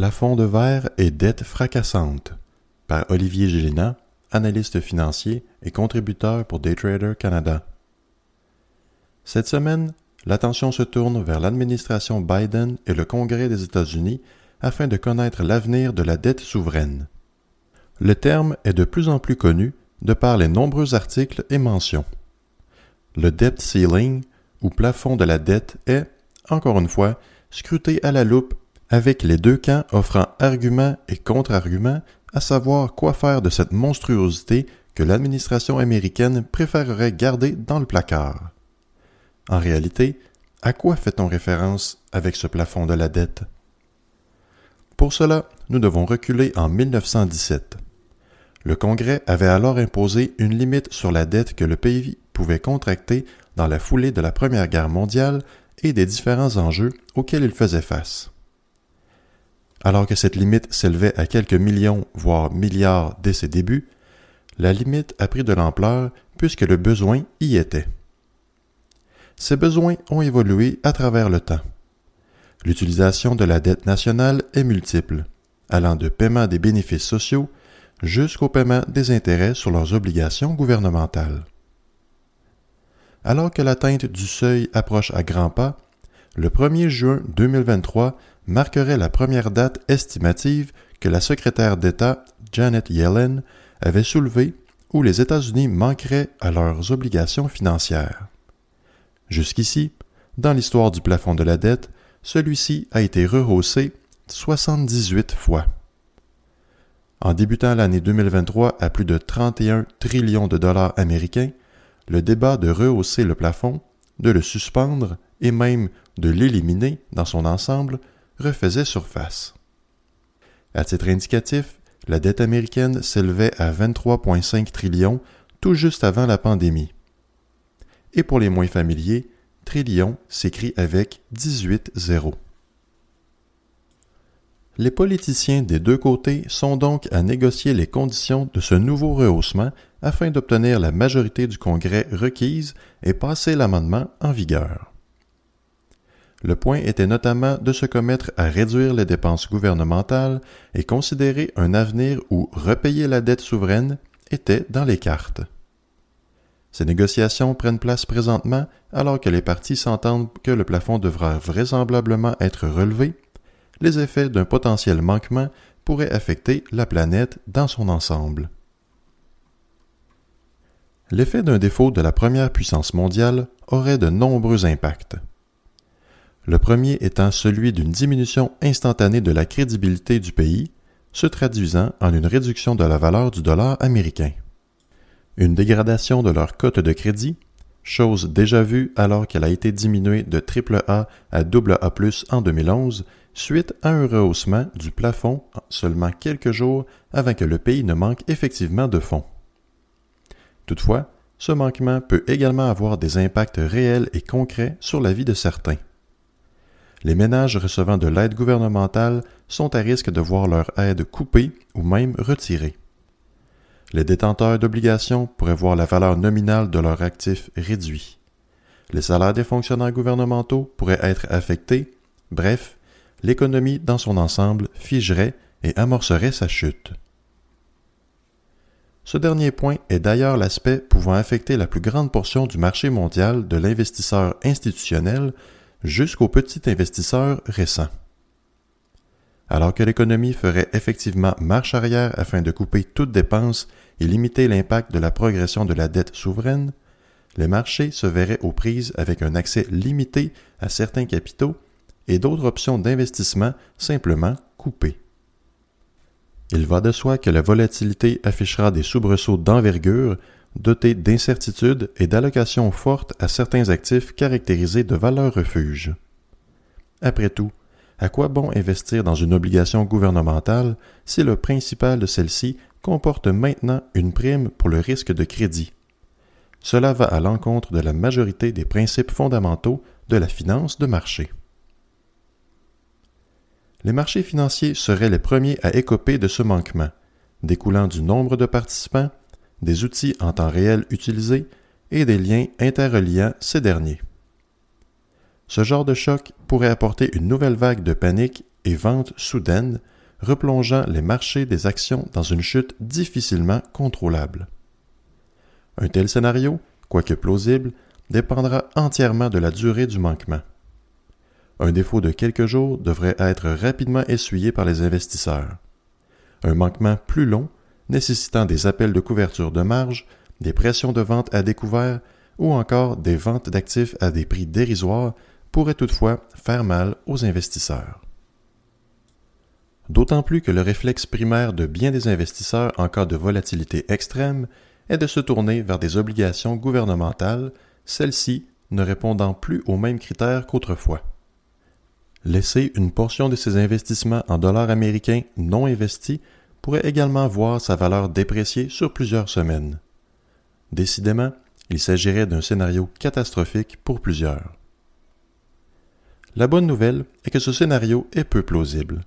Plafond de verre et dette fracassante par Olivier Gélina, analyste financier et contributeur pour Daytrader Canada. Cette semaine, l'attention se tourne vers l'administration Biden et le Congrès des États-Unis afin de connaître l'avenir de la dette souveraine. Le terme est de plus en plus connu de par les nombreux articles et mentions. Le debt ceiling, ou plafond de la dette, est, encore une fois, scruté à la loupe avec les deux camps offrant arguments et contre-arguments à savoir quoi faire de cette monstruosité que l'administration américaine préférerait garder dans le placard. En réalité, à quoi fait-on référence avec ce plafond de la dette? Pour cela, nous devons reculer en 1917. Le Congrès avait alors imposé une limite sur la dette que le pays pouvait contracter dans la foulée de la Première Guerre mondiale et des différents enjeux auxquels il faisait face. Alors que cette limite s'élevait à quelques millions, voire milliards dès ses débuts, la limite a pris de l'ampleur puisque le besoin y était. Ces besoins ont évolué à travers le temps. L'utilisation de la dette nationale est multiple, allant de paiement des bénéfices sociaux jusqu'au paiement des intérêts sur leurs obligations gouvernementales. Alors que l'atteinte du seuil approche à grands pas, le 1er juin 2023 marquerait la première date estimative que la secrétaire d'État Janet Yellen avait soulevée où les États-Unis manqueraient à leurs obligations financières. Jusqu'ici, dans l'histoire du plafond de la dette, celui-ci a été rehaussé 78 fois. En débutant l'année 2023 à plus de 31 trillions de dollars américains, le débat de rehausser le plafond, de le suspendre et même de l'éliminer dans son ensemble refaisait surface. À titre indicatif, la dette américaine s'élevait à 23,5 trillions tout juste avant la pandémie. Et pour les moins familiers, trillion s'écrit avec 18 zéros. Les politiciens des deux côtés sont donc à négocier les conditions de ce nouveau rehaussement afin d'obtenir la majorité du Congrès requise et passer l'amendement en vigueur. Le point était notamment de se commettre à réduire les dépenses gouvernementales et considérer un avenir où repayer la dette souveraine était dans les cartes. Ces négociations prennent place présentement alors que les partis s'entendent que le plafond devra vraisemblablement être relevé. Les effets d'un potentiel manquement pourraient affecter la planète dans son ensemble. L'effet d'un défaut de la première puissance mondiale aurait de nombreux impacts. Le premier étant celui d'une diminution instantanée de la crédibilité du pays, se traduisant en une réduction de la valeur du dollar américain une dégradation de leur cote de crédit, chose déjà vue alors qu'elle a été diminuée de AAA à AA+ en 2011 suite à un rehaussement du plafond seulement quelques jours avant que le pays ne manque effectivement de fonds. Toutefois, ce manquement peut également avoir des impacts réels et concrets sur la vie de certains. Les ménages recevant de l'aide gouvernementale sont à risque de voir leur aide coupée ou même retirée. Les détenteurs d'obligations pourraient voir la valeur nominale de leurs actifs réduit. Les salaires des fonctionnaires gouvernementaux pourraient être affectés. Bref, l'économie dans son ensemble figerait et amorcerait sa chute. Ce dernier point est d'ailleurs l'aspect pouvant affecter la plus grande portion du marché mondial de l'investisseur institutionnel jusqu'au petit investisseur récent. Alors que l'économie ferait effectivement marche arrière afin de couper toute dépense et limiter l'impact de la progression de la dette souveraine, les marchés se verraient aux prises avec un accès limité à certains capitaux et d'autres options d'investissement simplement coupées. Il va de soi que la volatilité affichera des soubresauts d'envergure dotés d'incertitudes et d'allocations fortes à certains actifs caractérisés de valeur refuge. Après tout, À quoi bon investir dans une obligation gouvernementale si le principal de celle-ci comporte maintenant une prime pour le risque de crédit? Cela va à l'encontre de la majorité des principes fondamentaux de la finance de marché. Les marchés financiers seraient les premiers à écoper de ce manquement, découlant du nombre de participants, des outils en temps réel utilisés et des liens interreliant ces derniers. Ce genre de choc pourrait apporter une nouvelle vague de panique et vente soudaine, replongeant les marchés des actions dans une chute difficilement contrôlable. Un tel scénario, quoique plausible, dépendra entièrement de la durée du manquement. Un défaut de quelques jours devrait être rapidement essuyé par les investisseurs. Un manquement plus long, nécessitant des appels de couverture de marge, des pressions de vente à découvert ou encore des ventes d'actifs à des prix dérisoires pourrait toutefois faire mal aux investisseurs. D'autant plus que le réflexe primaire de bien des investisseurs en cas de volatilité extrême est de se tourner vers des obligations gouvernementales, celles-ci ne répondant plus aux mêmes critères qu'autrefois. Laisser une portion de ses investissements en dollars américains non investis pourrait également voir sa valeur déprécier sur plusieurs semaines. Décidément, il s'agirait d'un scénario catastrophique pour plusieurs. La bonne nouvelle est que ce scénario est peu plausible.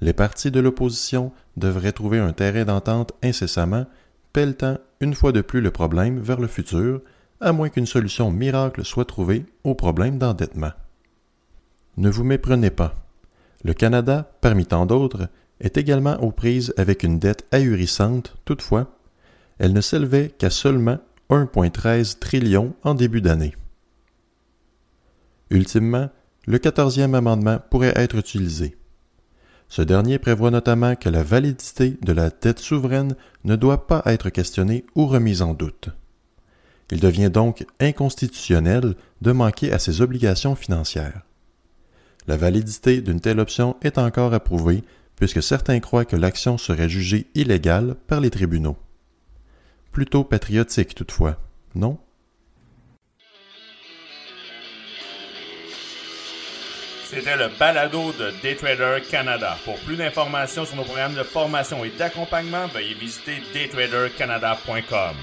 Les partis de l'opposition devraient trouver un terrain d'entente incessamment, pelletant une fois de plus le problème vers le futur, à moins qu'une solution miracle soit trouvée au problème d'endettement. Ne vous méprenez pas. Le Canada, parmi tant d'autres, est également aux prises avec une dette ahurissante, toutefois, elle ne s'élevait qu'à seulement 1,13 trillion en début d'année. Ultimement, le quatorzième amendement pourrait être utilisé. Ce dernier prévoit notamment que la validité de la dette souveraine ne doit pas être questionnée ou remise en doute. Il devient donc inconstitutionnel de manquer à ses obligations financières. La validité d'une telle option est encore approuvée puisque certains croient que l'action serait jugée illégale par les tribunaux. Plutôt patriotique toutefois, non? C'était le balado de Daytrader Canada. Pour plus d'informations sur nos programmes de formation et d'accompagnement, veuillez visiter daytradercanada.com.